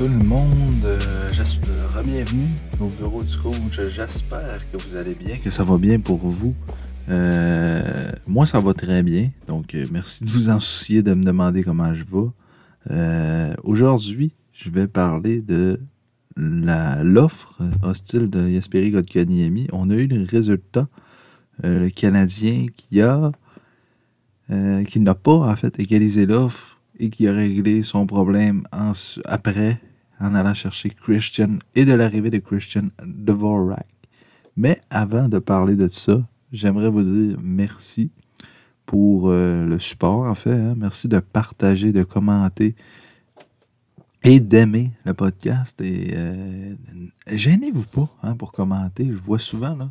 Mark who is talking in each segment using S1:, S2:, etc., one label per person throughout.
S1: tout le monde. Euh, j'espère, bienvenue au bureau du coach. J'espère que vous allez bien, que ça va bien pour vous. Euh, moi, ça va très bien. Donc, euh, merci de vous en soucier de me demander comment je vais. Aujourd'hui, je vais parler de l'offre hostile de Yasperi Kotkaniemi. On a eu le résultat. le Canadien qui a qui n'a pas en fait égalisé l'offre et qui a réglé son problème après en allant chercher Christian et de l'arrivée de Christian Dvorak. Mais avant de parler de ça, j'aimerais vous dire merci pour euh, le support, en fait. Hein. Merci de partager, de commenter et d'aimer le podcast. Et euh, gênez-vous pas hein, pour commenter. Je vois souvent, là,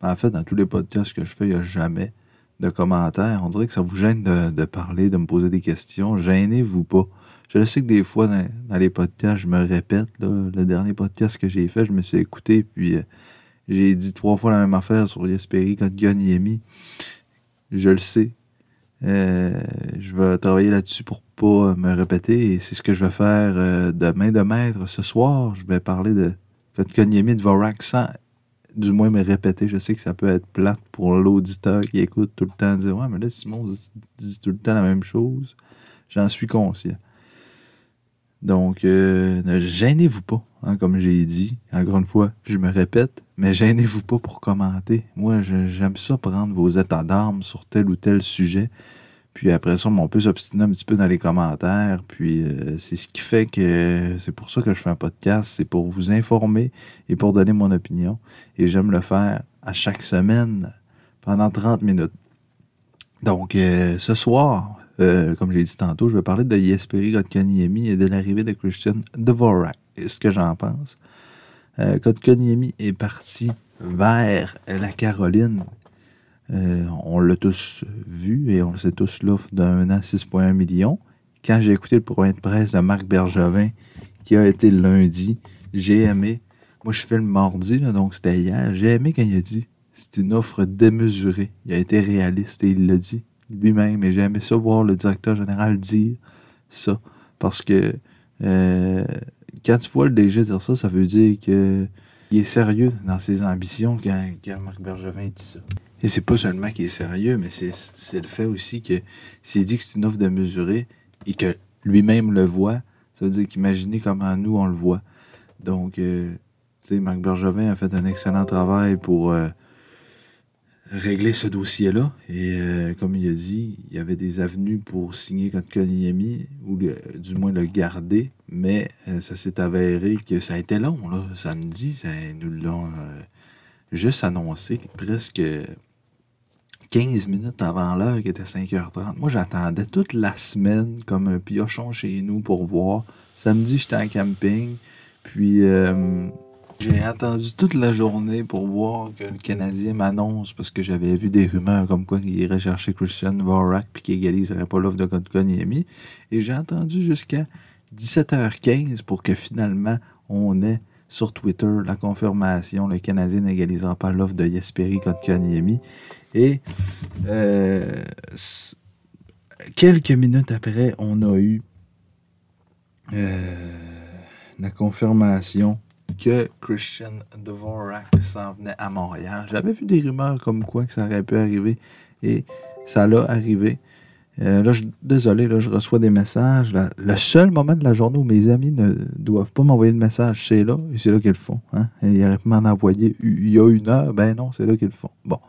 S1: en fait, dans tous les podcasts que je fais, il n'y a jamais de commentaires. On dirait que ça vous gêne de, parler, de me poser des questions. Gênez-vous pas. Je sais que des fois, dans, les podcasts, je me répète. le dernier podcast que j'ai fait, je me suis écouté, puis euh, j'ai dit trois fois la même affaire sur Yesperi Yemi. Je le sais. Euh, je vais travailler là-dessus pour pas me répéter. Et c'est ce que je vais faire euh, de main de maître ce soir. Je vais parler de Kotkaniemi de Vorak sans du moins me répéter. Je sais que ça peut être plate pour l'auditeur qui écoute tout le temps, dire Ouais, mais là, Simon dit tout le temps la même chose. J'en suis conscient. Donc, euh, ne gênez-vous pas, hein, comme j'ai dit. Encore une fois, je me répète, mais gênez-vous pas pour commenter. Moi, j'aime ça prendre vos états d'armes sur tel ou tel sujet. Puis après ça, on peut s'obstiner un petit peu dans les commentaires. Puis euh, c'est ce qui fait que c'est pour ça que je fais un podcast. C'est pour vous informer et pour donner mon opinion. Et j'aime le faire à chaque semaine pendant 30 minutes. Donc euh, ce soir, euh, comme j'ai dit tantôt, je vais parler de Yesperi Kotkaniemi et de l'arrivée de Christian Dvorak. Ce que j'en pense? Kotkaniemi est parti vers la Caroline euh, on l'a tous vu et on le sait tous l'offre d'un an 6,1 millions. Quand j'ai écouté le point de presse de Marc Bergevin, qui a été lundi, j'ai aimé. Moi, je fais le mardi, donc c'était hier. J'ai aimé quand il a dit c'est une offre démesurée. Il a été réaliste et il l'a dit lui-même. Et j'ai aimé ça voir le directeur général dire ça. Parce que euh, quand tu vois le DG dire ça, ça veut dire qu'il est sérieux dans ses ambitions quand, quand Marc Bergevin dit ça. Et c'est pas seulement qu'il est sérieux, mais c'est le fait aussi que s'il dit que c'est une offre de mesurer et que lui-même le voit, ça veut dire qu'imaginez comment nous on le voit. Donc, euh, tu sais, Marc Bergevin a fait un excellent travail pour euh, régler ce dossier-là. Et euh, comme il a dit, il y avait des avenues pour signer contre Koniemi, ou du moins le garder, mais ça s'est avéré que ça a été long. Là. Samedi, nous l'ont juste annoncé presque 15 minutes avant l'heure qui était 5h30. Moi, j'attendais toute la semaine comme un piochon chez nous pour voir. Samedi, j'étais en camping. Puis, euh, j'ai attendu toute la journée pour voir que le Canadien m'annonce parce que j'avais vu des rumeurs comme quoi il irait chercher Christian Vorak puis qu'il égaliserait pas l'offre de Kotkaniemi. Et j'ai attendu jusqu'à 17h15 pour que finalement on ait sur Twitter la confirmation le Canadien n'égalisera pas l'offre de Yesperi Kotkaniemi. Et euh, quelques minutes après, on a eu euh, la confirmation que Christian Dvorak s'en venait à Montréal. J'avais vu des rumeurs comme quoi que ça aurait pu arriver et ça l'a arrivé. Euh, là, je, désolé, là, je reçois des messages. le seul moment de la journée où mes amis ne doivent pas m'envoyer de message, c'est là, et c'est là qu'ils le font. Hein? ils auraient pu m'en envoyer il y a une heure, ben non, c'est là qu'ils le font. Bon.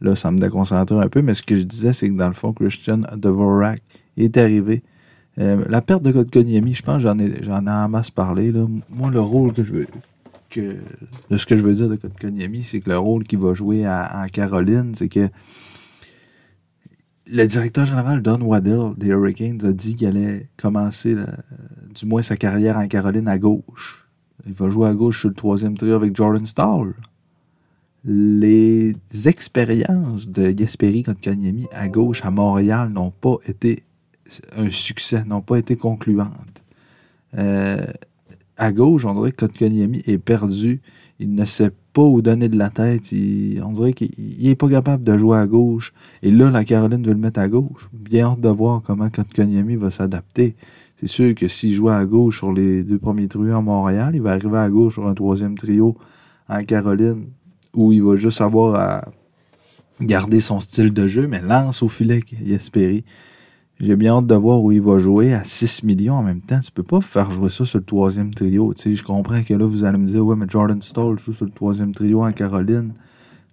S1: Là, ça me déconcentre un peu, mais ce que je disais, c'est que dans le fond, Christian Dvorak est arrivé. Euh, la perte de Kotkaniemi, je pense j'en ai, j'en ai en masse parlé. Là. Moi, le rôle que je veux. Que, de ce que je veux dire de Kotkaniemi, c'est que le rôle qu'il va jouer en Caroline, c'est que le directeur général Don Waddell des Hurricanes a dit qu'il allait commencer, du moins sa carrière en Caroline à gauche. Il va jouer à gauche sur le troisième trio avec Jordan Stahl les expériences de Gasperi contre Kanyemi à gauche à Montréal n'ont pas été un succès, n'ont pas été concluantes. Euh, à gauche, on dirait que Kotkaniemi est perdu. Il ne sait pas où donner de la tête. on dirait qu'il n'est pas capable de jouer à gauche. Et là, la Caroline veut le mettre à gauche. Bien hâte de voir comment Kotkaniemi va s'adapter. C'est sûr que s'il jouait à gauche sur les deux premiers trios à Montréal, il va arriver à gauche sur un troisième trio en Caroline, où il va juste avoir à garder son style de jeu, mais lance au filet Yasperi. J'ai bien hâte de voir où il va jouer à 6 millions en même temps. Tu peux pas faire jouer ça sur le troisième trio. Tu sais, je comprends que là, vous allez me dire, ouais, mais Jordan Stall joue sur le troisième trio en Caroline.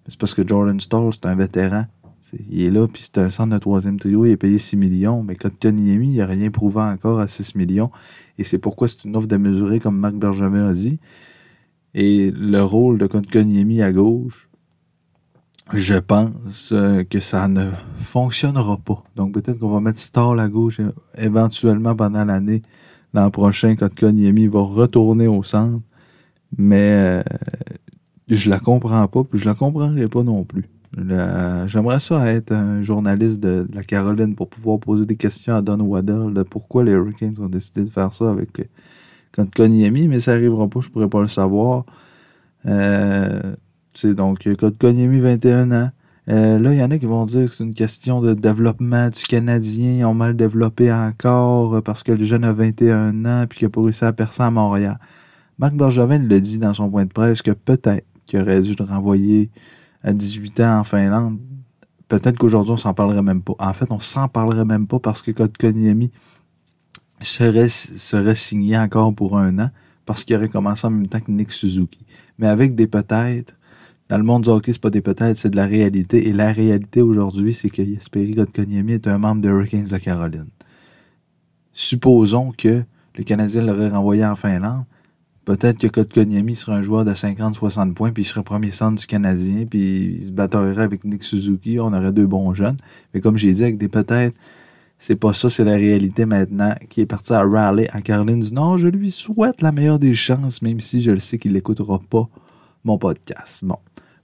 S1: C'est parce que Jordan Stall, c'est un vétéran. il est là, puis c'est un centre de troisième trio, il est payé 6 millions. Mais Kotkaniemi, il n'a rien prouvé encore à 6 millions. Et c'est pourquoi c'est une offre de mesurer, comme Marc Bergevin a dit. Et le rôle de Kotkaniemi à gauche, je pense euh, que ça ne fonctionnera pas. Donc peut-être qu'on va mettre Stall à gauche éventuellement pendant l'année. L'an prochain, quand Konyemi va retourner au centre. Mais euh, je la comprends pas, puis je la comprendrai pas non plus. J'aimerais ça être un journaliste de, la Caroline pour pouvoir poser des questions à Don Waddell de pourquoi les Hurricanes ont décidé de faire ça avec euh, Konyemi, mais ça n'arrivera pas, je pourrais pas le savoir. Euh, donc, Kotkaniemi, 21 ans. Euh, là, il y en a qui vont dire que c'est une question de développement du Canadien. Ils ont mal développé encore parce que le jeune a 21 ans et qu'il n'a pas réussi à percer à Montréal. Marc Bergevin le dit dans son point de presse que peut-être qu'il aurait dû le renvoyer à 18 ans en Finlande. Peut-être qu'aujourd'hui, on s'en parlerait même pas. En fait, on s'en parlerait même pas parce que Kotkaniemi serait, serait signé encore pour un an parce qu'il aurait commencé en même temps que Nick Suzuki. Mais avec des peut-être, dans le monde du hockey, c'est pas des peut-être, c'est de la réalité. Et la réalité aujourd'hui, c'est que Jesperi Kotkaniemi est un membre des Hurricanes de Caroline. Supposons que le Canadien l'aurait renvoyé en Finlande. Peut-être que Kotkaniemi serait un joueur de 50-60 points, puis il serait premier centre du Canadien, puis il se battrait avec Nick Suzuki. On aurait deux bons jeunes. Mais comme j'ai dit, avec des peut-être, c'est pas ça, c'est la réalité maintenant, qui est parti à Raleigh, à Caroline du Nord. Je lui souhaite la meilleure des chances, même si je le sais qu'il n'écoutera pas podcast. Bon.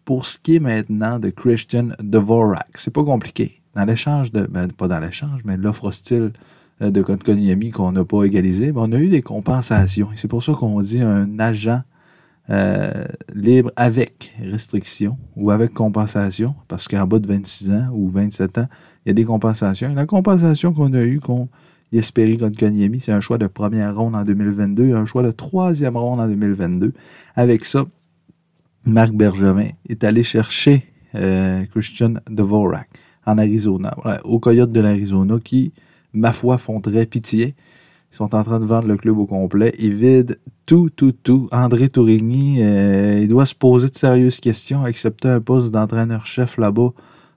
S1: Pour ce qui est maintenant de Christian Dvorak, c'est pas compliqué. Dans l'échange de. Ben, pas dans l'échange, mais l'offre hostile euh, de Kotkaniemi qu'on n'a pas égalisé, ben, on a eu des compensations. C'est pour ça qu'on dit un agent euh, libre avec restriction ou avec compensation, parce qu'en bas de 26 ans ou 27 ans, il y a des compensations. la compensation qu'on a eue, qu'on espérait contre Konyemi, c'est un choix de première ronde en 2022 et un choix de troisième ronde en 2022. Avec ça, Marc Bergevin est allé chercher euh, Christian Dvorak en Arizona, au Coyote de l'Arizona, qui, ma foi, font très pitié. Ils sont en train de vendre le club au complet. Ils vident tout, tout, tout. André Tourigny, euh, il doit se poser de sérieuses questions, accepter un poste d'entraîneur-chef là-bas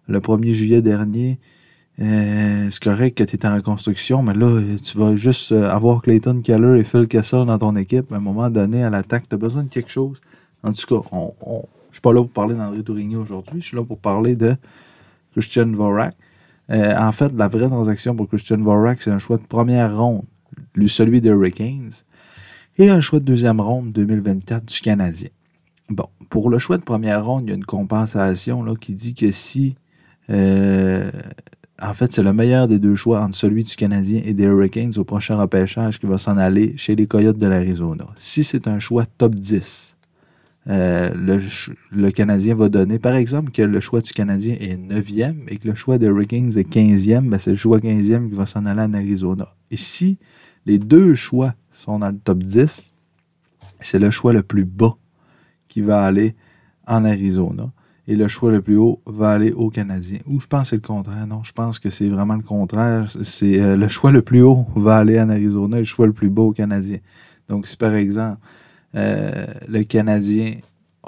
S1: le 1er juillet dernier. Euh, c'est correct que tu es en reconstruction, mais là, tu vas juste avoir Clayton Keller et Phil Kessel dans ton équipe. À un moment donné, à l'attaque, tu as besoin de quelque chose. En tout cas, on, ne je suis pas là pour parler d'André Tourigny aujourd'hui, je suis là pour parler de Christian Vorak. Euh, en fait, la vraie transaction pour Christian Vorak, c'est un choix de première ronde, celui de Hurricanes, et un choix de deuxième ronde 2024 du Canadien. Bon, pour le choix de première ronde, il y a une compensation là, qui dit que si. Euh, en fait, c'est le meilleur des deux choix entre celui du Canadien et des Hurricanes au prochain repêchage qui va s'en aller chez les Coyotes de l'Arizona. Si c'est un choix top 10, euh, le, Canadien va donner. Par exemple, que le choix du Canadien est 9e et que le choix de Hurricanes est 15e, ben c'est le choix 15e qui va s'en aller en Arizona. Et si les deux choix sont dans le top 10, c'est le choix le plus bas qui va aller en Arizona. Et le choix le plus haut va aller au Canadien. Ou je pense que c'est le contraire. Non, je pense que c'est vraiment le contraire. C'est euh, le choix le plus haut va aller en Arizona et le choix le plus bas au Canadien. Donc, si par exemple, euh, le Canadien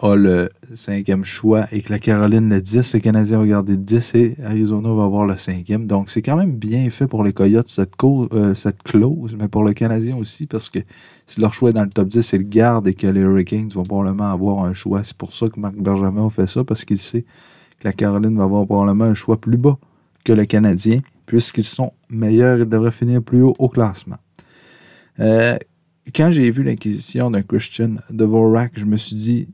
S1: a le cinquième choix et que la Caroline le 10, le Canadien va garder le 10 et Arizona va avoir le cinquième. Donc, c'est quand même bien fait pour les Coyotes, cette, euh, clause, mais pour le Canadien aussi, parce que si leur choix est dans le top 10, ils le gardent et que les Hurricanes vont probablement avoir un choix. C'est pour ça que Marc Bergevin a fait ça, parce qu'il sait que la Caroline va avoir probablement un choix plus bas que le Canadien, puisqu'ils sont meilleurs, ils devraient finir plus haut au classement. Euh, quand j'ai vu l'acquisition d'un Christian Dvorak, je me suis dit,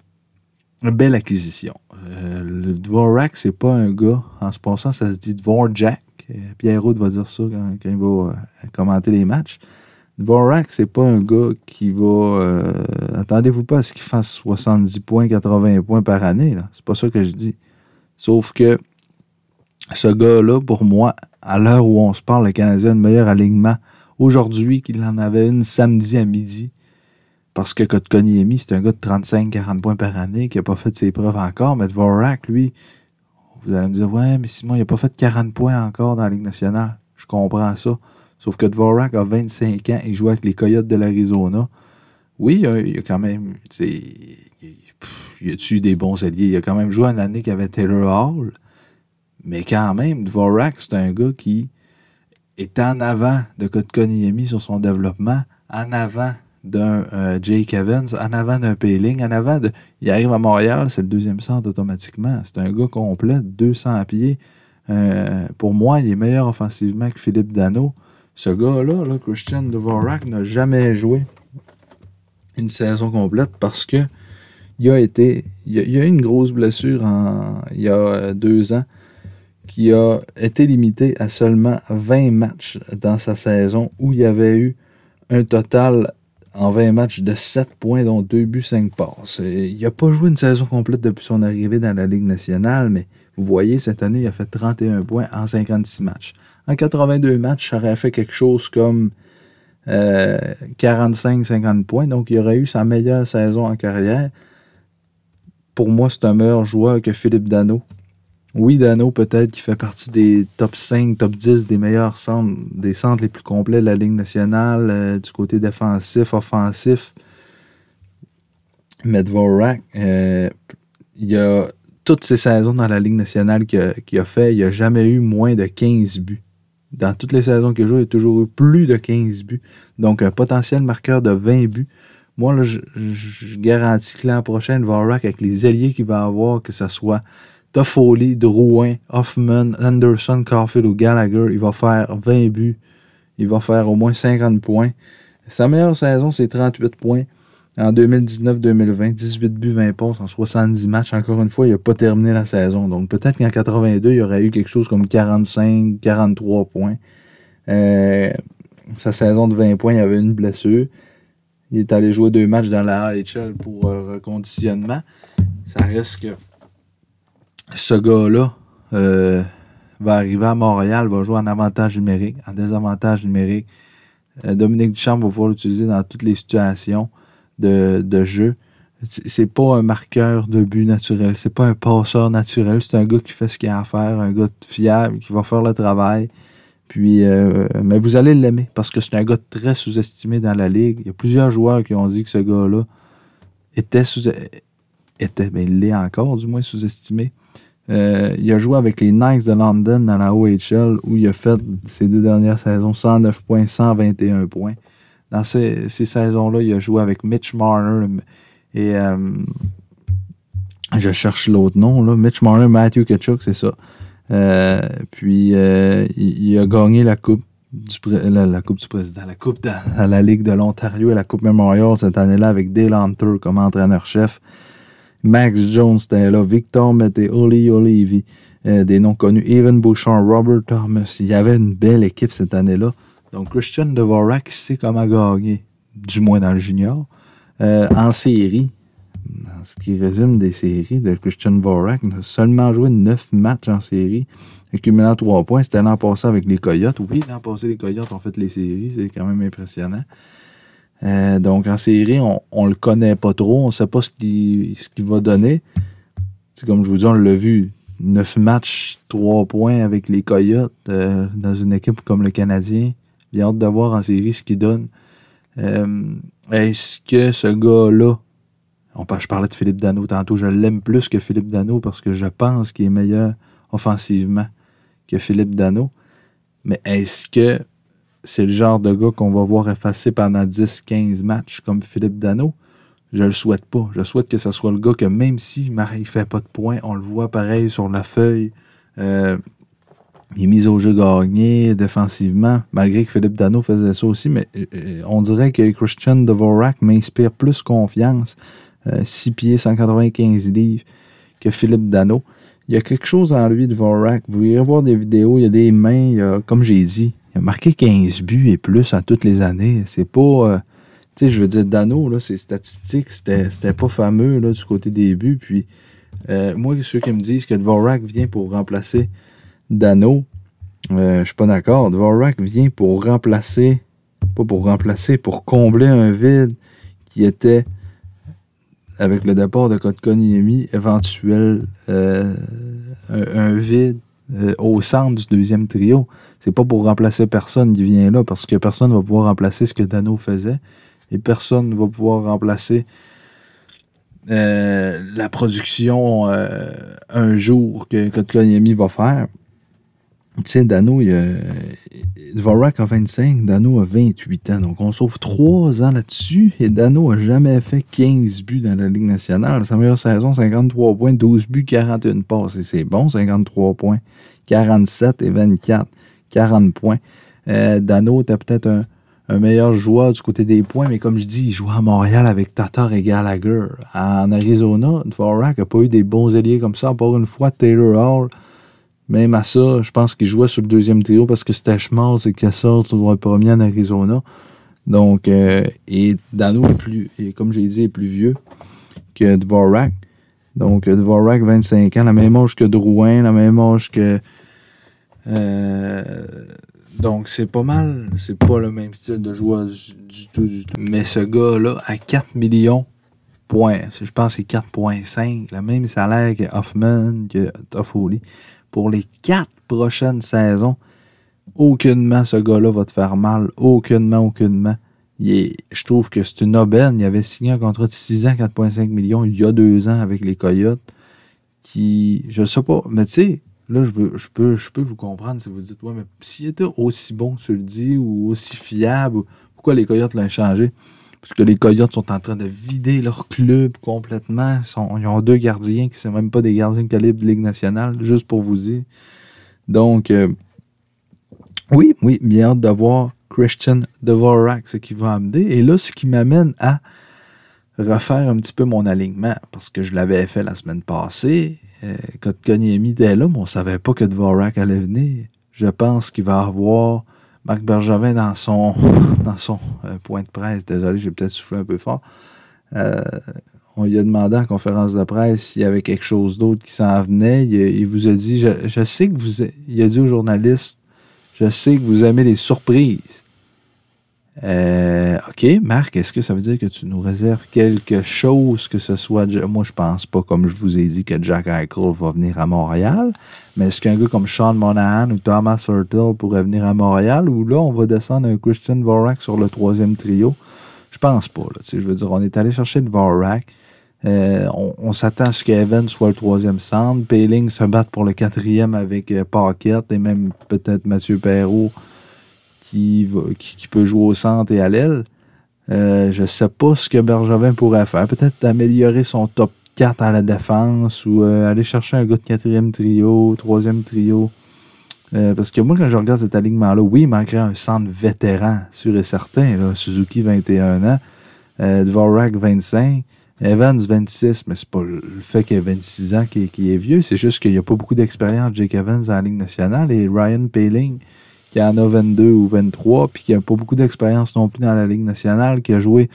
S1: belle acquisition. Euh, le Dvorak, c'est pas un gars, en se passant, ça se dit Dvorak. Euh, Pierre Roud va dire ça quand, il va euh, commenter les matchs. Dvorak, c'est pas un gars qui va. Attendez-vous pas à ce qu'il fasse 70 points, 80 points par année. C'est pas ça que je dis. Sauf que ce gars-là, pour moi, à l'heure où on se parle, le Canadien a le meilleur alignement aujourd'hui qu'il en avait une samedi à midi. Parce que Kotkaniemi, c'est un gars de 35-40 points par année qui n'a pas fait ses preuves encore. Mais Dvorak, lui, vous allez me dire, ouais, mais Simon, il n'a pas fait 40 points encore dans la Ligue nationale. Je comprends ça. Sauf que Dvorak a 25 ans et joue avec les Coyotes de l'Arizona. Oui, il a quand même. Il y a eu des bons alliés? Il a quand même joué une année avait Taylor Hall. Mais quand même, Dvorak, c'est un gars qui est en avant de Kotkaniemi sur son développement, en avant d'un euh, Jake Evans, en avant d'un Payling, en avant de. Il arrive à Montréal, c'est le deuxième centre automatiquement. C'est un gars complet, 200 pieds. Euh, pour moi, il est meilleur offensivement que Philippe Dano. Ce gars-là, là, Christian Dvorak, n'a jamais joué une saison complète parce que il a été. Il a, a eu une grosse blessure il y a euh, deux ans qui a été limité à seulement 20 matchs dans sa saison où il y avait eu un total en 20 matchs de 7 points, dont 2 buts, 5 passes. Il n'a pas joué une saison complète depuis son arrivée dans la Ligue nationale, mais vous voyez, cette année, il a fait 31 points en 56 matchs. En 82 matchs, ça aurait fait quelque chose comme 45-50 euh, points, donc il aurait eu sa meilleure saison en carrière. Pour moi, c'est un meilleur joueur que Philippe Dano. Oui, Dano, peut-être qui fait partie des top 5, top 10 des meilleurs centres, des centres les plus complets de la Ligue nationale, euh, du côté défensif, offensif. Mais euh, il y a toutes ces saisons dans la Ligue nationale qu'il a, fait, il n'a jamais eu moins de 15 buts. Dans toutes les saisons qu'il a joué, il a toujours eu plus de 15 buts. Donc, un potentiel marqueur de 20 buts. Moi, là, je, garantis que l'an prochain, Vorak, avec les alliés qu'il va avoir, que ce soit Toffoli, Drouin, Hoffman, Anderson, Caulfield ou Gallagher, il va faire 20 buts. Il va faire au moins 50 points. Sa meilleure saison, c'est 38 points. En 2019-2020, 18 buts, 20 passes en 70 matchs. Encore une fois, il n'a pas terminé la saison. Donc peut-être qu'en 82, il aurait eu quelque chose comme 45, 43 points. Euh, sa saison de 20 points, il avait une blessure. Il est allé jouer deux matchs dans la AHL pour euh, reconditionnement. Ça reste que ce gars-là euh, va arriver à Montréal, va jouer en avantage numérique, en désavantage numérique. Euh, Dominique Duchamp va pouvoir l'utiliser dans toutes les situations de, de jeu. C'est pas un marqueur de but naturel, c'est pas un passeur naturel, c'est un gars qui fait ce qu'il a à faire, un gars fiable, qui va faire le travail. Puis, euh, mais vous allez l'aimer parce que c'est un gars très sous-estimé dans la ligue. Il y a plusieurs joueurs qui ont dit que ce gars-là était sous était, ben, il l'est encore, du moins sous-estimé. Euh, il a joué avec les Knights de London dans la OHL où il a fait ses deux dernières saisons 109 points, 121 points. Dans ces, saisons-là, il a joué avec Mitch Marner et euh, je cherche l'autre nom, là. Mitch Marner, Matthew Ketchuk, c'est ça. Euh, puis il, a gagné la coupe du la, coupe du président, la coupe de, la Ligue de l'Ontario et la coupe Memorial cette année-là avec Dale Hunter comme entraîneur-chef. Max Jones était là, Victor Mété, Oli Olivi, euh, des noms connus, Evan Bouchard, Robert Thomas. Il y avait une belle équipe cette année-là. Donc Christian Dvorak sait comment gagner, du moins dans le junior. Euh, en série, ce qui résume des séries de Christian Dvorak, il a seulement joué 9 matchs en série, accumulant 3 points. C'était l'an passé avec les Coyotes. Oui, l'an passé, les Coyotes ont fait les séries, c'est quand même impressionnant. Euh, donc en série, on ne le connaît pas trop, on sait pas ce qu'il va donner. C'est comme je vous dis, on l'a vu, 9 matchs, 3 points avec les Coyotes euh, dans une équipe comme le Canadien. J'ai hâte de voir en série ce qu'il donne. Euh, est-ce que ce gars-là, je parlais de Philippe Dano tantôt, je l'aime plus que Philippe Dano parce que je pense qu'il est meilleur offensivement que Philippe Dano. Mais est-ce que c'est le genre de gars qu'on va voir effacer pendant 10-15 matchs comme Philippe Dano. Je le souhaite pas. Je souhaite que ce soit le gars que même si Marie fait pas de points, on le voit pareil sur la feuille. Euh, il est mis au jeu gagné défensivement, malgré que Philippe Dano faisait ça aussi, mais euh, on dirait que Christian Dvorak m'inspire plus confiance. 6 euh, pieds, 195 livres que Philippe Dano. Il y a quelque chose en lui, Dvorak. Vous irez voir des vidéos, il y a des mains, comme j'ai dit, marqué 15 buts et plus à toutes les années. C'est pas. Euh, tu sais, je veux dire, Dano, là, ses statistiques, c'était pas fameux là, du côté des buts. Puis, euh, moi, ceux qui me disent que Dvorak vient pour remplacer Dano, euh, je suis pas d'accord. Dvorak vient pour remplacer pas pour remplacer, pour combler un vide qui était, avec le départ de Kotkaniemi, éventuel, euh, un, vide euh, au centre du deuxième trio. C'est pas pour remplacer personne qui vient là, parce que personne ne va pouvoir remplacer ce que Dano faisait, et personne ne va pouvoir remplacer euh, la production un jour que Kotkaniemi va faire. Tu sais, Dano, il a, Dvorak a 25, Dano a 28 ans. Donc, on sauve 3 ans là-dessus. Et Dano a jamais fait 15 buts dans la Ligue nationale. Sa meilleure saison, 53 points, 12 buts, 41 passes. Et c'est bon, 53 points. 47 et 24, 40 points. Euh, Dano était peut-être un, meilleur joueur du côté des points, mais comme je dis, il jouait à Montréal avec Tatar et Gallagher. En Arizona, Dvorak n'a pas eu des bons alliés comme ça, à part une fois Taylor Hall même à ça, je pense qu'il jouait sur le deuxième trio parce que c'était Schmaltz et Kessel sur le premier en Arizona. Donc, euh, et Dano est plus, et comme j'ai dit, est plus vieux que Dvorak. Donc, Dvorak, 25 ans, la même âge que Drouin, la même âge que. Euh, donc, c'est pas mal. C'est pas le même style de joueur du, tout, du tout. Mais ce gars-là, à 4 millions, point, je pense que c'est 4,5, le même salaire que Hoffman, que Toffoli pour les quatre prochaines saisons, aucunement ce gars-là va te faire mal. Aucunement, aucunement. je trouve que c'est une aubaine. Il avait signé un contrat de 6 ans, 4,5 millions, il y a deux ans avec les Coyotes. Qui, je sais pas, mais tu sais, là, je, peux, je peux vous comprendre si vous dites, ouais, mais s'il était aussi bon, tu le dis, ou aussi fiable, pourquoi les Coyotes l'ont changé? Parce que les Coyotes sont en train de vider leur club complètement. Ils, ont deux gardiens qui ne sont même pas des gardiens de calibre de Ligue nationale, juste pour vous dire. Donc, euh, oui, oui, bien hâte de voir Christian Dvorak, ce qu'il va amener. Et là, ce qui m'amène à refaire un petit peu mon alignement, parce que je l'avais fait la semaine passée. Euh, quand Konyemi était là, mais on ne savait pas que Dvorak allait venir. Je pense qu'il va avoir Marc Bergevin, dans son, dans son euh, point de presse, désolé, j'ai peut-être soufflé un peu fort, euh, on lui a demandé en conférence de presse s'il y avait quelque chose d'autre qui s'en venait. Il, vous a dit, je, sais que vous, il a dit aux journalistes, je sais que vous aimez les surprises. Euh, OK, Marc, est-ce que ça veut dire que tu nous réserves quelque chose que ce soit. Moi, je pense pas, comme je vous ai dit, que Jack Eichel va venir à Montréal. Mais est-ce qu'un gars comme Sean Monahan ou Thomas Hurtle pourrait venir à Montréal? Ou là, on va descendre un Christian Vorak sur le troisième trio? Je pense pas. Je veux dire, on est allé chercher le Vorak. Euh, on, s'attend à ce qu'Evan soit le troisième centre. Payling se batte pour le quatrième avec euh, et même peut-être Mathieu Perrault qui, peut jouer au centre et à l'aile. Euh, je ne sais pas ce que Bergevin pourrait faire. Peut-être améliorer son top 4 à la défense ou euh, aller chercher un gars de quatrième trio, troisième trio. Euh, parce que moi, quand je regarde cet alignement-là, oui, il manquerait un centre vétéran, sûr et certain. Suzuki, 21 ans. Dvorak, 25. Evans, 26. Mais c'est pas le fait qu'il ait 26 ans qui, est vieux. C'est juste qu'il n'y a pas beaucoup d'expérience, Jake Evans, en Ligue nationale. Et Ryan Paling, qui en a 22 ou 23, puis qui n'a pas beaucoup d'expérience non plus dans la Ligue nationale, qui a joué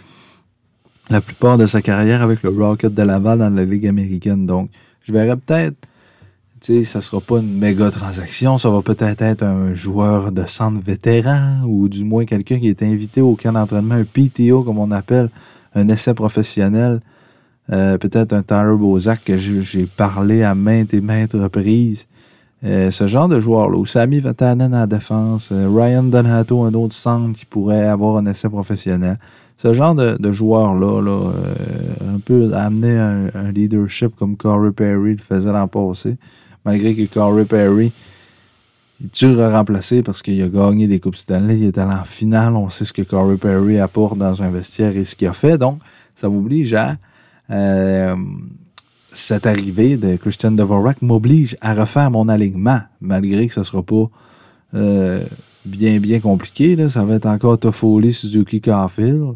S1: la plupart de sa carrière avec le Rocket de Laval dans la Ligue américaine. Donc, je verrais peut-être, tu sais, ça sera pas une méga transaction, ça va peut-être être un joueur de centre vétéran ou du moins quelqu'un qui est invité au camp d'entraînement, un PTO comme on appelle, un essai professionnel. Euh, peut-être un Tyler Bozak que j'ai parlé à maintes et maintes reprises, euh, ce genre de joueur-là, ou Sami Vatanen en défense, euh, Ryan Donato, un autre centre qui pourrait avoir un essai professionnel. Ce genre de, de joueur-là, là, euh, un peu amener un, leadership comme Corey Perry le faisait l'an passé, malgré que Corey Perry est dur à remplacer parce qu'il a gagné des Coupes Stanley, il est allé en finale, on sait ce que Corey Perry apporte dans un vestiaire et ce qu'il a fait, donc ça m'oblige à cette arrivée de Christian Dvorak m'oblige à refaire mon alignement, malgré que ce ne sera pas euh, bien, bien compliqué. Ça va être encore Toffoli, Suzuki, Carfield.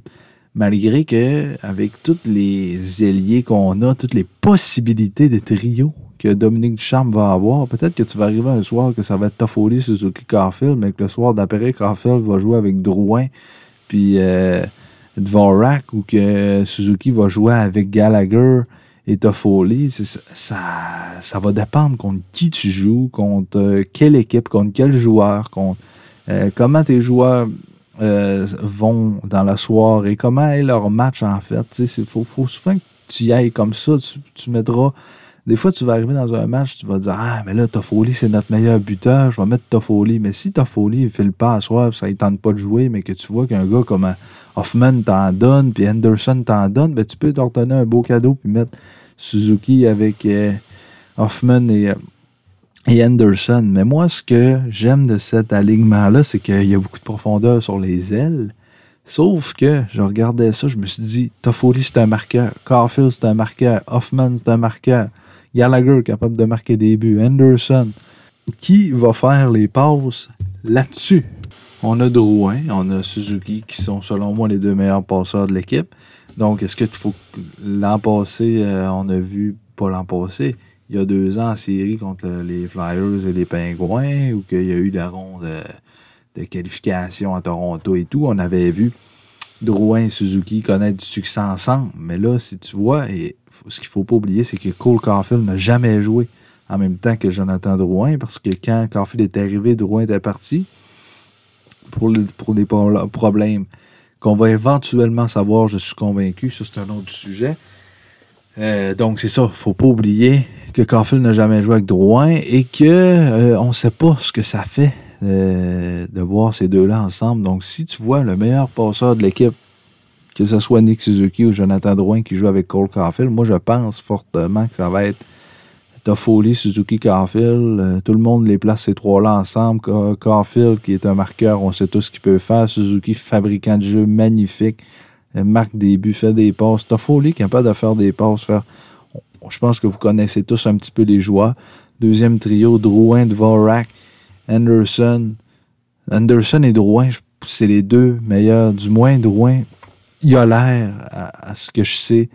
S1: Malgré que, avec tous les ailiers qu'on a, toutes les possibilités de trio que Dominique Ducharme va avoir, peut-être que tu vas arriver un soir que ça va être Toffoli, Suzuki, Carfield, mais que le soir d'après, Carfield va jouer avec Drouin, puis euh, Dvorak, ou que Suzuki va jouer avec Gallagher et Toffoli, ça, ça va dépendre contre qui tu joues, contre euh, quelle équipe, contre quel joueur, contre euh, comment tes joueurs vont dans la soirée, comment est leur match en fait. Il faut, faut souvent que tu y ailles comme ça, tu, tu mettras des fois, tu vas arriver dans un match, tu vas dire Ah, mais là, Toffoli, c'est notre meilleur buteur, je vais mettre Toffoli. Mais si Toffoli ne file pas à soir, ça ne tente pas de jouer, mais que tu vois qu'un gars comme euh, Hoffman t'en donne, puis Henderson t'en donne, ben, tu peux t'en donner un beau cadeau, puis mettre Suzuki avec euh, Hoffman et, euh, et Henderson. Mais moi, ce que j'aime de cet alignement-là, c'est qu'il y a beaucoup de profondeur sur les ailes. Sauf que je regardais ça, je me suis dit, Toffoli, c'est un marqueur. Carfield, c'est un marqueur. Hoffman, c'est un marqueur. Gallagher capable de marquer des buts, Anderson. Qui va faire les passes là-dessus? On a Drouin, on a Suzuki qui sont selon moi les deux meilleurs passeurs de l'équipe. Donc, est-ce que faut l'an passé, euh, on a vu, pas l'an passé, il y a deux ans en série contre les Flyers et les Pingouins, ou qu'il y a eu la ronde de qualification à Toronto et tout, on avait vu Drouin et Suzuki connaître du succès ensemble. Mais là, si tu vois, ce qu'il faut pas oublier, c'est que Cole Caulfield n'a jamais joué en même temps que Jonathan Drouin, parce que quand Caulfield est arrivé, Drouin était parti pour, pour des problèmes qu'on va éventuellement savoir, je suis convaincu, ça c'est un autre sujet. Euh, donc c'est ça, faut pas oublier que Caulfield n'a jamais joué avec Drouin et qu'on euh, ne sait pas ce que ça fait euh, de voir ces deux-là ensemble. Donc si tu vois le meilleur passeur de l'équipe que ce soit Nick Suzuki ou Jonathan Drouin qui joue avec Cole Caulfield, moi je pense fortement que ça va être Toffoli, Suzuki, Caulfield. Euh, tout le monde les place ces trois-là ensemble. Caulfield qui est un marqueur, on sait tout ce qu'il peut faire. Suzuki, fabricant de jeu magnifique, euh, marque des buts, fait des passes. Toffoli capable de faire des passes. Faire... Je pense que vous connaissez tous un petit peu les joueurs. Deuxième trio, Drouin, Dvorak, Anderson. Anderson et Drouin, c'est les deux meilleurs. Du moins, Drouin il a l'air, à, ce que je sais,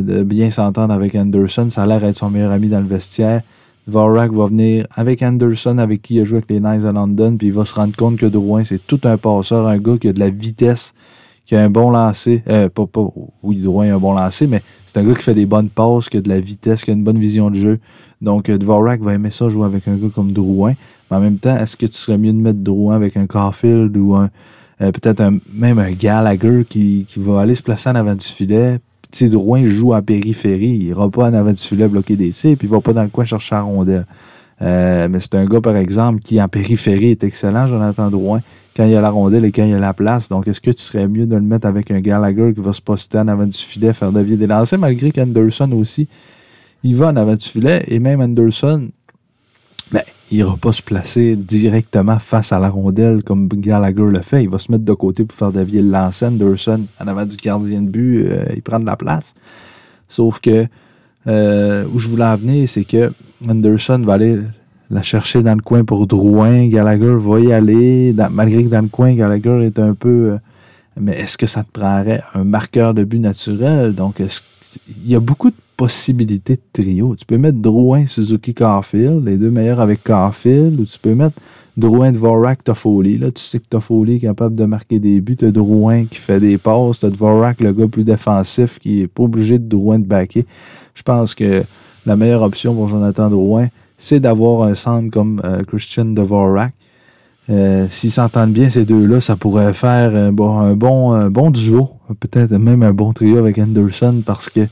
S1: de bien s'entendre avec Anderson. Ça a l'air d'être son meilleur ami dans le vestiaire. Vorak va venir avec Anderson, avec qui il a joué avec les Knights de London, puis il va se rendre compte que Drouin, c'est tout un passeur, un gars qui a de la vitesse, qui a un bon lancer. Euh, pas, pas, oui, Drouin a un bon lancer, mais c'est un gars qui fait des bonnes passes, qui a de la vitesse, qui a une bonne vision de jeu. Donc, euh, Dvorak va aimer ça, jouer avec un gars comme Drouin. Mais en même temps, est-ce que tu serais mieux de mettre Drouin avec un Caulfield ou un, euh, peut-être même un Gallagher qui, qui, va aller se placer en avant du filet. Drouin joue en périphérie. Il ira pas en avant du filet bloquer des tirs, puis il va pas dans le coin chercher la rondelle. Euh, mais c'est un gars, par exemple, qui en périphérie est excellent, Jonathan Drouin, quand il y a la rondelle et quand il y a la place. Donc, est-ce que tu serais mieux de le mettre avec un Gallagher qui va se poster en avant du filet, faire dévier des lancers, malgré qu'Anderson aussi, il va en avant du filet, et même Anderson, ben, il n'ira pas se placer directement face à la rondelle comme Gallagher le fait. Il va se mettre de côté pour faire dévier le lancer. Anderson, en avant du gardien de but, euh, il prend de la place. Sauf que euh, où je voulais en venir, c'est que Anderson va aller la chercher dans le coin pour Drouin. Gallagher va y aller, malgré que dans le coin, Gallagher est un peu. Euh, mais est-ce que ça te prendrait un marqueur de but naturel? Donc, il y a beaucoup de possibilités de trio. Tu peux mettre Drouin, Suzuki, Carfield, les deux meilleurs avec Carfield, ou tu peux mettre Drouin, Dvorak, Toffoli. Là, tu sais que Toffoli est capable de marquer des buts. Tu Drouin qui fait des passes. Tu Dvorak, le gars plus défensif, qui n'est pas obligé de Drouin de backer. Je pense que la meilleure option pour Jonathan Drouin, c'est d'avoir un centre comme euh, Christian Dvorak. Euh, S'ils s'entendent bien, ces deux-là, ça pourrait faire bon, un bon, un bon duo. Peut-être même un bon trio avec Anderson parce que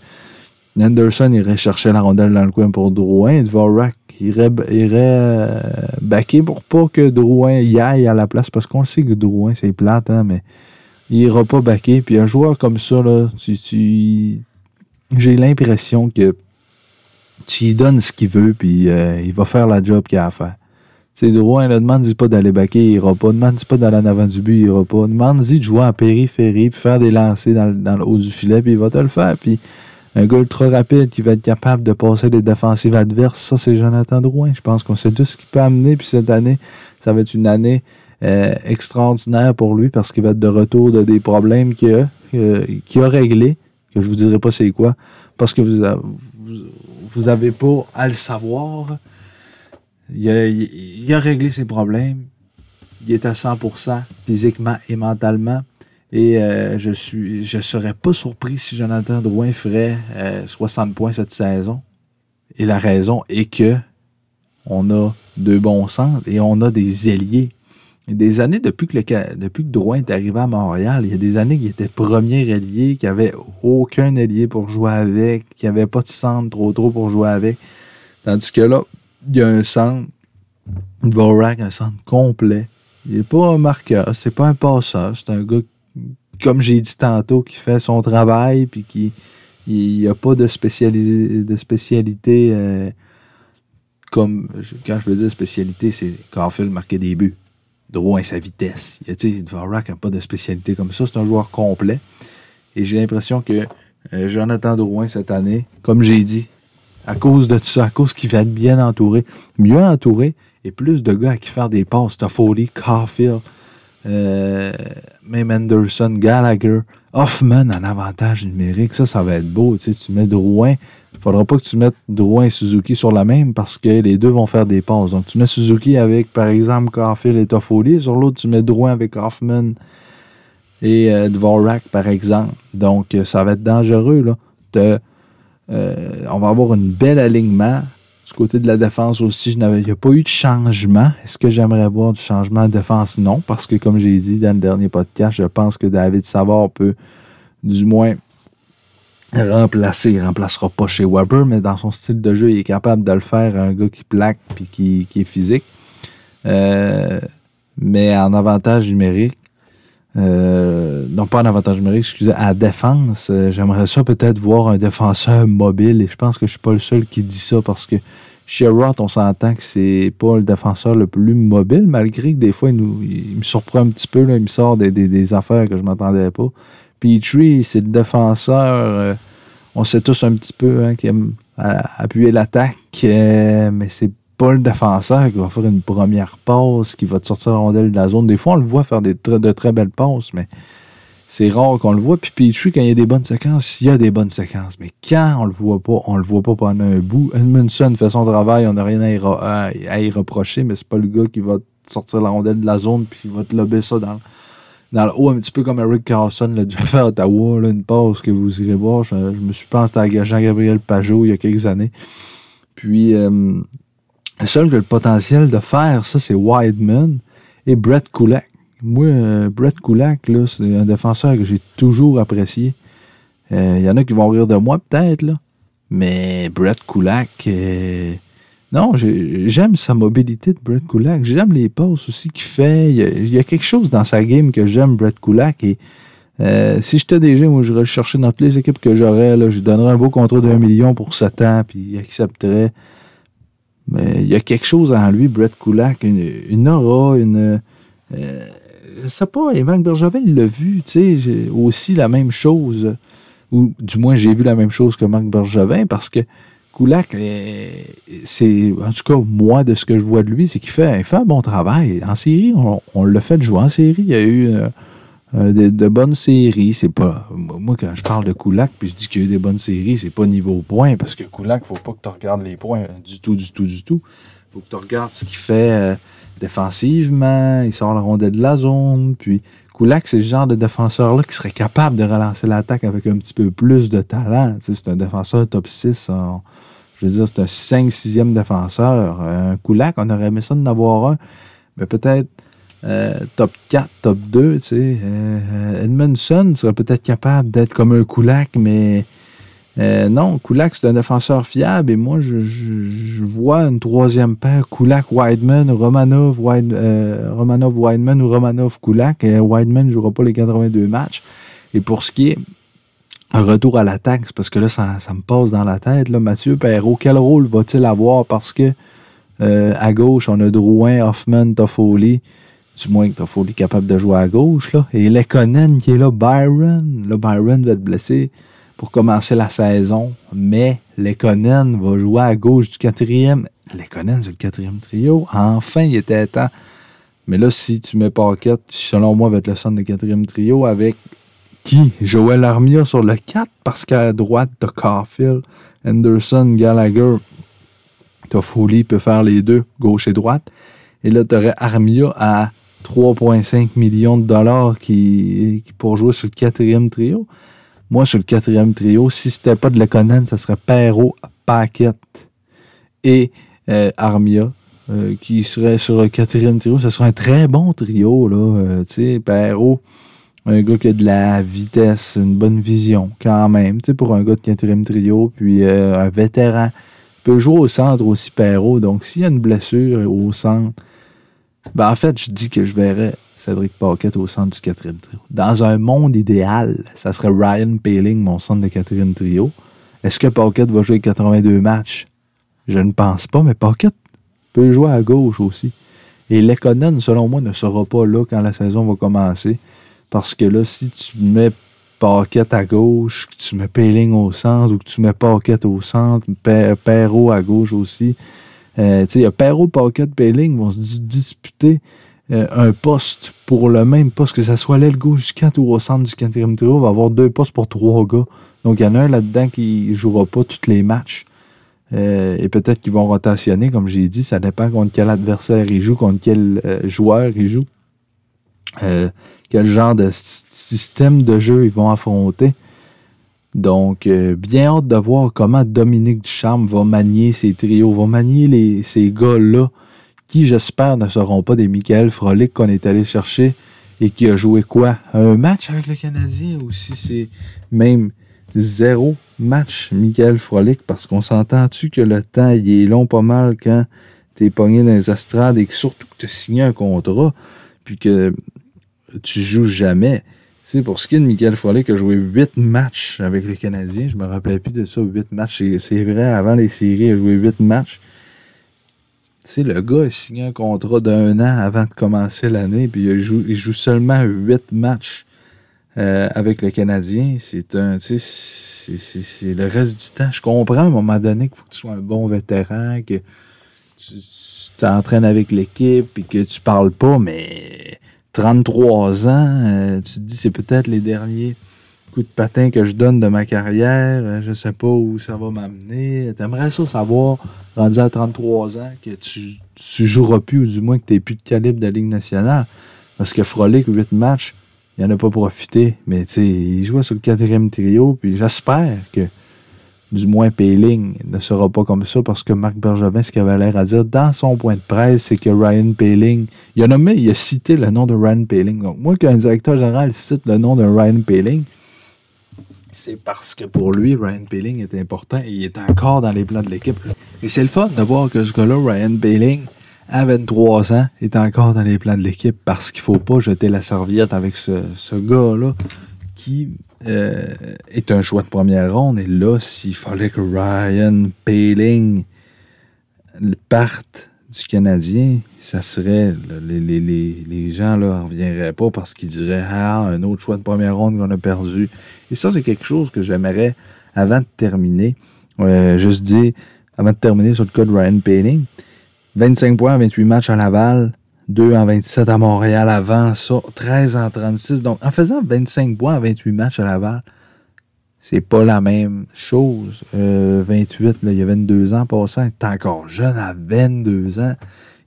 S1: Anderson irait chercher la rondelle dans le coin pour Drouin. Dvorak irait, irait euh, backer pour pas que Drouin y aille à la place. Parce qu'on sait que Drouin, c'est plate, hein, mais il ira pas backer. Puis un joueur comme ça, là, tu, j'ai l'impression que tu lui donnes ce qu'il veut, puis euh, il va faire la job qu'il a à faire. C'est Drouin, ne demande pas d'aller backer, il ira pas. Demande pas d'aller en avant du but, il ira pas. Demande-y de jouer en périphérie, puis faire des lancers dans, dans, le haut du filet, puis il va te le faire. Puis un gars ultra rapide qui va être capable de passer les défensives adverses, ça, c'est Jonathan Drouin. Je pense qu'on sait tout ce qu'il peut amener. Puis cette année, ça va être une année euh, extraordinaire pour lui parce qu'il va être de retour de des problèmes qu'il a, euh, a réglés, que je vous dirai pas c'est quoi, parce que vous, vous, avez pas à le savoir. Il a, il a réglé ses problèmes. Il est à 100% physiquement et mentalement. Et euh, je suis je serais pas surpris si Jonathan Drouin ferait 60 euh, points cette saison. Et la raison est que on a deux bons centres et on a des ailiers. des années depuis que, depuis que Drouin est arrivé à Montréal, il y a des années qu'il était premier allié, qu'il n'y avait aucun allié pour jouer avec, qu'il n'y avait pas de centre trop trop pour jouer avec. Tandis que là, il y a un centre, Dvorak, un centre complet. Il n'est pas un marqueur, c'est pas un passeur, c'est un gars, comme j'ai dit tantôt, qui fait son travail, puis qui il n'y a pas de, de spécialité euh, comme, quand je veux dire spécialité, c'est Carfield marquer des buts. Drouin, sa vitesse. Dvorak n'a pas de spécialité comme ça. C'est un joueur complet. Et j'ai l'impression que euh, Jonathan Drouin, cette année, comme j'ai dit, à cause de ça, à cause qu'il va être bien entouré, mieux entouré, et plus de gars à qui faire des passes. Toffoli, Carfield, euh, même Anderson, Gallagher, Hoffman en avantage numérique. Ça, ça va être beau. Tu, sais, tu mets Drouin. Il faudra pas que tu mettes Drouin et Suzuki sur la même parce que les deux vont faire des passes. Donc, tu mets Suzuki avec, par exemple, Carfield et Toffoli. Sur l'autre, tu mets Drouin avec Hoffman et euh, Dvorak, par exemple. Donc, euh, ça va être dangereux. Là, on va avoir une belle alignement. Du côté de la défense aussi, il n'y a pas eu de changement. Est-ce que j'aimerais voir du changement de défense? Non, parce que comme j'ai dit dans le dernier podcast, je pense que David Savard peut du moins remplacer. Il ne remplacera pas chez Weber, mais dans son style de jeu, il est capable de le faire. Un gars qui plaque et qui, est physique. Euh, mais en avantage numérique, euh, non pas en avantage numérique, excusez, à défense, euh, j'aimerais ça peut-être voir un défenseur mobile et je pense que je suis pas le seul qui dit ça parce que chez Roth, on s'entend que c'est pas le défenseur le plus mobile, malgré que des fois, il, nous, il me surprend un petit peu, là, il me sort des, affaires que je m'attendais pas. Petrie, c'est le défenseur, euh, on sait tous un petit peu, hein, qui aime appuyer l'attaque, mais c'est pas le défenseur qui va faire une première passe, qui va te sortir la rondelle de la zone. Des fois, on le voit faire des de très belles passes, mais c'est rare qu'on le voit. Puis Petrie, quand il y a des bonnes séquences, il y a des bonnes séquences. Mais quand on le voit pas, on le voit pas pendant un bout. Edmundson fait son travail, on n'a rien à y, reprocher, mais c'est pas le gars qui va sortir la rondelle de la zone puis il va te lober ça dans, dans le haut, un petit peu comme Eric Carlson l'a déjà fait à Ottawa, une passe que vous irez voir. Je, me suis pensé à Jean-Gabriel Pajot il y a quelques années. Puis, euh, le seul qui a le potentiel de faire ça, c'est Wideman et Brett Kulak. Moi, euh, Brett Kulak, c'est un défenseur que j'ai toujours apprécié. Il euh, y en a qui vont rire de moi, peut-être, là. Mais Brett Kulak, euh, non, j'aime sa mobilité de Brett Kulak. J'aime les passes aussi qu'il fait. Il y, a, quelque chose dans sa game que j'aime, Brett Kulak. Et si j'étais déjà, moi, le chercher dans toutes les équipes que j'aurais. Je lui donnerais un beau contrat d'un million pour 7 ans, puis il accepterait. Mais il y a quelque chose en lui, Brett Kulak, une, aura, une. Euh, je sais pas, Evan Bergevin l'a vu, tu sais, aussi la même chose. Ou du moins, j'ai vu la même chose que Marc Bergevin parce que Kulak, euh, c'est. En tout cas, moi, de ce que je vois de lui, c'est qu'il fait, fait un bon travail. En série, on, on l'a fait jouer en série. Il y a eu. Euh, euh, de, bonnes séries. C'est pas. Moi, quand je parle de Kulak, puis je dis qu'il y a eu des bonnes séries, c'est pas niveau points, parce que Kulak, faut pas que tu regardes les points du tout, du tout, du tout. faut que tu regardes ce qu'il fait euh, défensivement. Il sort la rondelle de la zone. Puis Kulak, c'est le genre de défenseur-là qui serait capable de relancer l'attaque avec un petit peu plus de talent. c'est un défenseur top 6. je veux dire, c'est un 5-6e défenseur. Un Kulak, on aurait aimé ça d'en avoir un. Mais peut-être euh, top 4, top 2, tu sais. Euh, Edmondson serait peut-être capable d'être comme un Kulak, mais euh, non, Kulak, c'est un défenseur fiable et moi, je, vois une troisième paire, Kulak-Wideman, Romanov, Romanov, Wideman ou Romanov-Kulak. Wideman ne jouera pas les 82 matchs. Et pour ce qui est un retour à l'attaque, parce que là, ça, me passe dans la tête, là, Mathieu Perrault, quel rôle va-t-il avoir? Parce que à gauche, on a Drouin, Hoffman, Toffoli du moins que Toffoli capable de jouer à gauche. Là. Et Lekonen qui est là, Byron. Là, Byron va être blessé pour commencer la saison. Mais Lekonen va jouer à gauche du quatrième. Lekonen, c'est le quatrième trio. Enfin, il était temps. Mais là, si tu mets Paquette, selon moi, va être le centre de quatrième trio avec qui? Joël Armia sur le 4, parce qu'à droite, t'as Caulfield, Anderson, Gallagher. Toffoli peut faire les deux, gauche et droite. Et là, tu aurais Armia à 3,5 millions de dollars qui, pour jouer sur le quatrième trio. Moi, sur le quatrième trio, si c'était pas de Lekonen, ça serait Perrault, Paquette et euh, Armia. euh, qui serait sur le quatrième trio. Ce serait un très bon trio, là. Euh, un gars qui a de la vitesse, une bonne vision, quand même. Pour un gars de quatrième trio, puis un vétéran. Il peut jouer au centre aussi, Perrault. Donc, s'il y a une blessure au centre, ben, en fait, je dis que je verrais Cédric Paquette au centre du quatrième trio. Dans un monde idéal, ça serait Ryan Paling, mon centre de quatrième trio. Est-ce que Paquette va jouer 82 matchs? Je ne pense pas, mais Paquette peut jouer à gauche aussi. Et Lekonen, selon moi, ne sera pas là quand la saison va commencer. Parce que là, si tu mets Paquette à gauche, que tu mets Paling au centre ou que tu mets Paquette au centre, Perrault à gauche aussi, euh, il y a Perrault, Paquette, Paling vont se disputer euh, un poste pour le même poste, que ce soit l'aile gauche du 4 ou au centre du quatrième trio, va avoir deux postes pour trois gars. Donc, il y en a un là-dedans qui ne jouera pas tous les matchs. Euh, et peut-être qu'ils vont rotationner, comme j'ai dit. Ça dépend contre quel adversaire il joue, contre quel joueur il joue. quel genre de système de jeu ils vont affronter. Donc, euh, bien hâte de voir comment Dominique Ducharme va manier ces trios, va manier les, ces gars-là, qui, j'espère, ne seront pas des Michael Frolic qu'on est allé chercher et qui a joué quoi? Un match avec le Canadien ou si c'est même zéro match, Michael Frolic, parce qu'on s'entend-tu que le temps, il est long pas mal quand t'es pogné dans les astrades et que surtout que tu as signé un contrat, puis que tu joues jamais sais, pour ce qui est de Michael Foley, qui a joué 8 matchs avec les Canadiens, je me rappelais plus de ça, 8 matchs. C'est vrai, avant les séries, il a joué 8 matchs. Tu sais, le gars a signé un contrat d'un an avant de commencer l'année, puis il joue, seulement 8 matchs euh, avec le Canadien. C'est un, tu sais, c'est le reste du temps. Je comprends à un moment donné qu'il faut que tu sois un bon vétéran, que tu t'entraînes avec l'équipe, et que tu parles pas, mais 33 ans, euh, tu te dis c'est peut-être les derniers coups de patin que je donne de ma carrière, euh, je sais pas où ça va m'amener. T'aimerais ça savoir, rendu à 33 ans, que tu, tu joueras plus, ou du moins que tu n'es plus de calibre de la Ligue nationale. Parce que Frolic, 8 matchs, il n'en a pas profité. Mais tu sais, il jouait sur le quatrième trio, puis j'espère que du moins Payling ne sera pas comme ça parce que Marc Bergevin, ce qu'il avait l'air à dire dans son point de presse, c'est que Ryan Payling, il a nommé, il a cité le nom de Ryan Payling. Donc, moi, qu'un directeur général cite le nom de Ryan Payling, c'est parce que pour lui, Ryan Payling est important et il est encore dans les plans de l'équipe. Et c'est le fun de voir que ce gars-là, Ryan Payling, à 23 ans, est encore dans les plans de l'équipe parce qu'il ne faut pas jeter la serviette avec ce, ce gars-là qui euh, est un choix de première ronde. Et là, s'il fallait que Ryan Paling parte du Canadien, ça serait. les, gens là reviendraient pas parce qu'ils diraient Ah, un autre choix de première ronde qu'on a perdu. Et ça, c'est quelque chose que j'aimerais, avant de terminer, euh, juste dire, avant de terminer sur le cas de Ryan Paling, 25 points, 28 matchs à Laval, 2 en 27 à Montréal avant ça, 13 en 36. Donc, en faisant 25 points en 28 matchs à Laval, c'est pas la même chose. 28, euh, il y a 22 ans passant, il est encore jeune à 22 ans.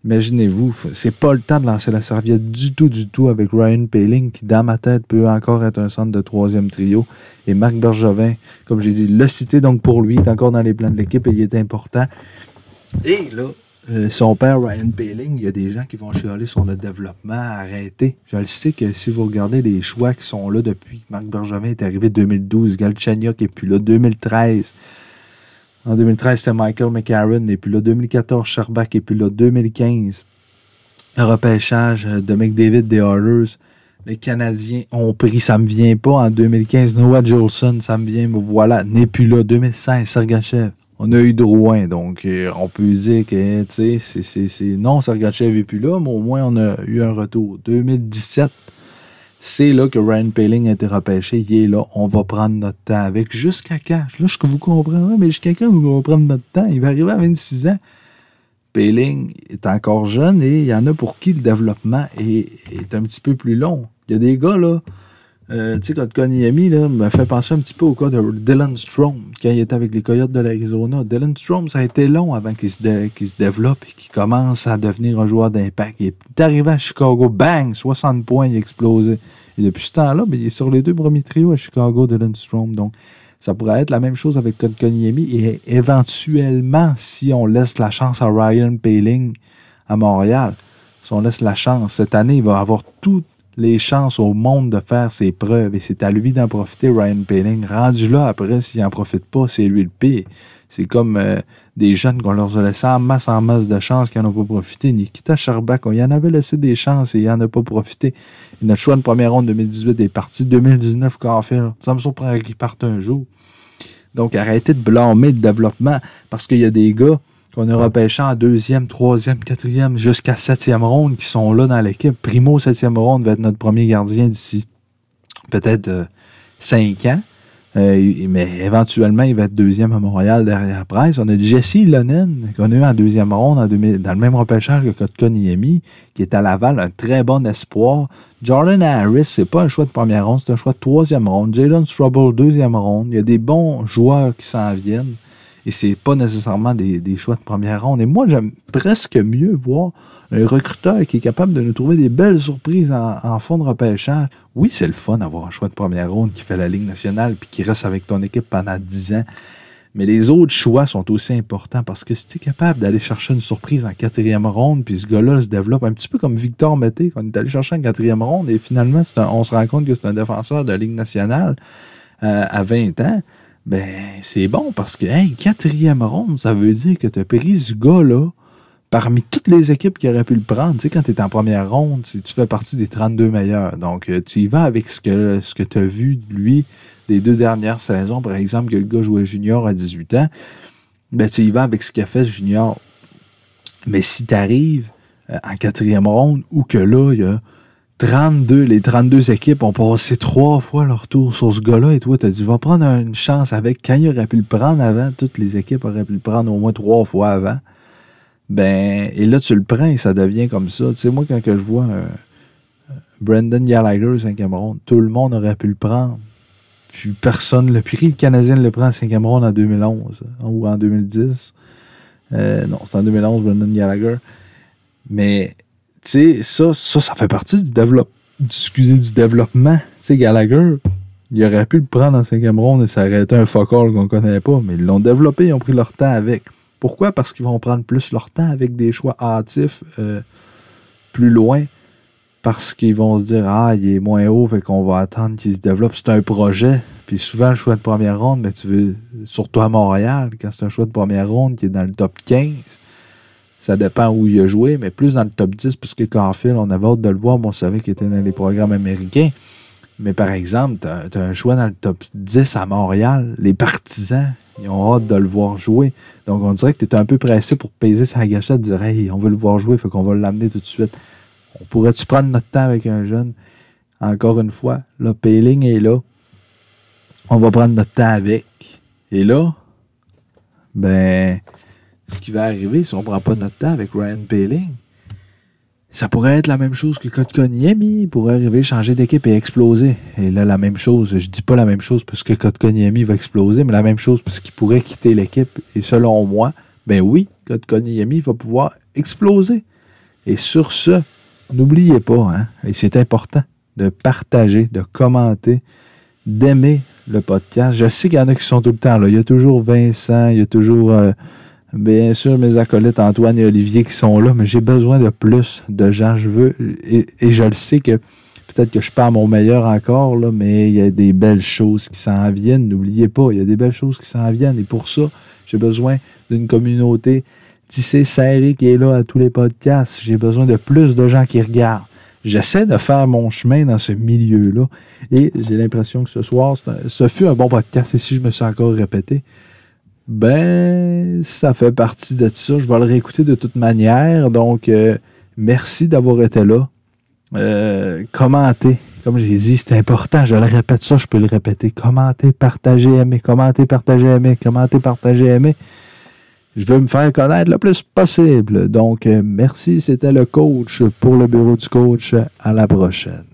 S1: Imaginez-vous, c'est pas le temps de lancer la serviette du tout, du tout avec Ryan Paling, qui dans ma tête peut encore être un centre de troisième trio. Et Marc Bergevin, comme j'ai dit, le cité donc pour lui, est encore dans les plans de l'équipe et il est important. Et là, euh, son père, Ryan Paling, il y a des gens qui vont chialer sur le développement, arrêter. Je le sais que si vous regardez les choix qui sont là depuis que Marc Bergevin est arrivé 2012, Galchenyuk est plus là, 2013. En 2013, c'était Michael McCarron, et puis là, 2014, Sherbach et puis là, 2015. Le repêchage de McDavid des Oilers. Les Canadiens ont pris, ça me vient pas. En 2015, Noah Jolson, ça me vient, mais voilà, n'est plus là. 2016, Sergachev on a eu Drouin. Donc, euh, on peut dire que, tu sais, c'est, non, Sergachev n'est plus là, mais au moins, on a eu un retour. 2017, c'est là que Ryan Paling a été repêché. Il est là. On va prendre notre temps avec. Jusqu'à quand? Là, je vous comprends, mais jusqu'à quand vous va prendre notre temps? Il va arriver à 26 ans. Paling est encore jeune et il y en a pour qui le développement est, est un petit peu plus long. Il y a des gars, là, euh, tu sais, quand Konyami m'a fait penser un petit peu au cas de Dylan Strom, quand il était avec les Coyotes de l'Arizona. Dylan Strom, ça a été long avant qu'il se, développe et qu'il commence à devenir un joueur d'impact. Il est arrivé à Chicago, bang, 60 points, il a explosé. Et depuis ce temps-là, ben, il est sur les deux premiers trios à Chicago, Dylan Strom. Donc, ça pourrait être la même chose avec Konyemi. Et éventuellement, si on laisse la chance à Ryan Paling à Montréal. Si on laisse la chance, cette année, il va avoir toutes les chances au monde de faire ses preuves et c'est à lui d'en profiter, Ryan Paling. Rendu là, après, s'il n'en profite pas, c'est lui le pire. C'est comme euh, des jeunes qu'on leur a laissé en masse en masse de chances qui n'en ont pas profité. Nikita Charbak, on y en avait laissé des chances et il n'en a pas profité. notre choix de première ronde 2018 est parti. 2019, fait Ça me surprend qu'il parte un jour. Donc, arrêtez de blâmer le développement parce qu'il y a des gars qu'on a repêchés en deuxième, troisième, quatrième, jusqu'à septième ronde qui sont là dans l'équipe. Primo, septième ronde va être notre premier gardien d'ici peut-être euh, cinq ans. Euh, mais éventuellement, il va être deuxième à Montréal derrière Price. On a Jesse Lonen, qu'on a eu en deuxième ronde dans le même repêchage que Kotkaniemi, qui est à Laval, un très bon espoir. Jordan Harris, c'est pas un choix de première ronde, c'est un choix de troisième ronde. Jalen Strubble, deuxième ronde. Il y a des bons joueurs qui s'en viennent. Et c'est pas nécessairement des, choix de première ronde. Et moi, j'aime presque mieux voir un recruteur qui est capable de nous trouver des belles surprises en, fond de repêchage. Oui, c'est le fun d'avoir un choix de première ronde qui fait la Ligue nationale puis qui reste avec ton équipe pendant 10 ans. Mais les autres choix sont aussi importants parce que si tu es capable d'aller chercher une surprise en quatrième ronde, puis ce gars-là se développe un petit peu comme Victor Mété, qu'on est allé chercher en quatrième ronde, et finalement, on se rend compte que c'est un défenseur de Ligue nationale euh, à 20 ans, ben, c'est bon parce que, hey, quatrième ronde, ça veut dire que tu as pris ce gars-là parmi toutes les équipes qui auraient pu le prendre. Tu sais, quand tu es en première ronde, tu fais partie des 32 meilleurs. Donc, euh, tu y vas avec ce que, ce tu as vu de lui des deux dernières saisons. Par exemple, que le gars jouait junior à 18 ans. Ben, tu y vas avec ce qu'a fait junior. Mais si tu arrives euh, en quatrième ronde ou que là, il y a 32, les 32 équipes ont passé trois fois leur tour sur ce gars-là et toi, tu as dit, va prendre une chance avec. Quand il aurait pu le prendre avant, toutes les équipes auraient pu le prendre au moins trois fois avant. Ben, et là, tu le prends et ça devient comme ça. Tu sais, moi, quand que je vois euh, Brandon Gallagher, cinquième ronde, tout le monde aurait pu le prendre. Puis personne le pris. Le Canadien le prend en cinquième ronde en 2011 hein, ou en 2010. Euh, non, c'est en 2011, Brandon Gallagher. Mais sais, ça, ça, ça fait partie du, développement du développement. Tu sais, Gallagher, il aurait pu le prendre en cinquième ronde et ça aurait été un focal qu'on connaît pas, mais ils l'ont développé, ils ont pris leur temps avec. Pourquoi? Parce qu'ils vont prendre plus leur temps avec des choix hâtifs euh, plus loin. Parce qu'ils vont se dire Ah, il est moins haut, fait qu'on va attendre qu'il se développe. C'est un projet. Puis souvent, le choix de première ronde, mais tu veux, surtout à Montréal, quand c'est un choix de première ronde qui est dans le top 15, ça dépend où il a joué, mais plus dans le top 10, puisque Carfield, on avait hâte de le voir, mais on savait qu'il était dans les programmes américains. Mais par exemple, tu as, un choix dans le top 10 à Montréal. Les partisans, ils ont hâte de le voir jouer. Donc, on dirait que tu es un peu pressé pour peser sa gâchette, dire Hey, on veut le voir jouer, il faut qu'on va l'amener tout de suite. On pourrait-tu prendre notre temps avec un jeune? Encore une fois, le Payling est là. On va prendre notre temps avec. Et là, ben, ce qui va arriver si on ne prend pas notre temps avec Ryan Paling. Ça pourrait être la même chose que Kotkaniemi. Il pourrait arriver, changer d'équipe et exploser. Et là, la même chose, je dis pas la même chose parce que Kotkaniemi va exploser, mais la même chose parce qu'il pourrait quitter l'équipe. Et selon moi, ben oui, Kotkaniemi va pouvoir exploser. Et sur ce, n'oubliez pas, hein, et c'est important, de partager, de commenter, d'aimer le podcast. Je sais qu'il y en a qui sont tout le temps là. Il y a toujours Vincent, il y a toujours... Euh, Bien sûr, mes acolytes Antoine et Olivier qui sont là, mais j'ai besoin de plus de gens. Je veux, et, je le sais que peut-être que je pas à mon meilleur encore, là, mais il y a des belles choses qui s'en viennent. N'oubliez pas, il y a des belles choses qui s'en viennent. Et pour ça, j'ai besoin d'une communauté tissée, serrée qui est là à tous les podcasts. J'ai besoin de plus de gens qui regardent. J'essaie de faire mon chemin dans ce milieu-là. Et j'ai l'impression que ce soir, ce fut un bon podcast. Et si je me suis encore répété, ben, ça fait partie de ça. Je vais le réécouter de toute manière. Donc, euh, merci d'avoir été là. Euh, commentez. Comme j'ai dit, c'est important. Je le répète ça, je peux le répéter. Commentez, partagez, aimez. Commentez, partagez, aimez. Commentez, partagez, aimez. Je veux me faire connaître le plus possible. Donc, euh, merci. C'était le coach pour le bureau du coach. À la prochaine.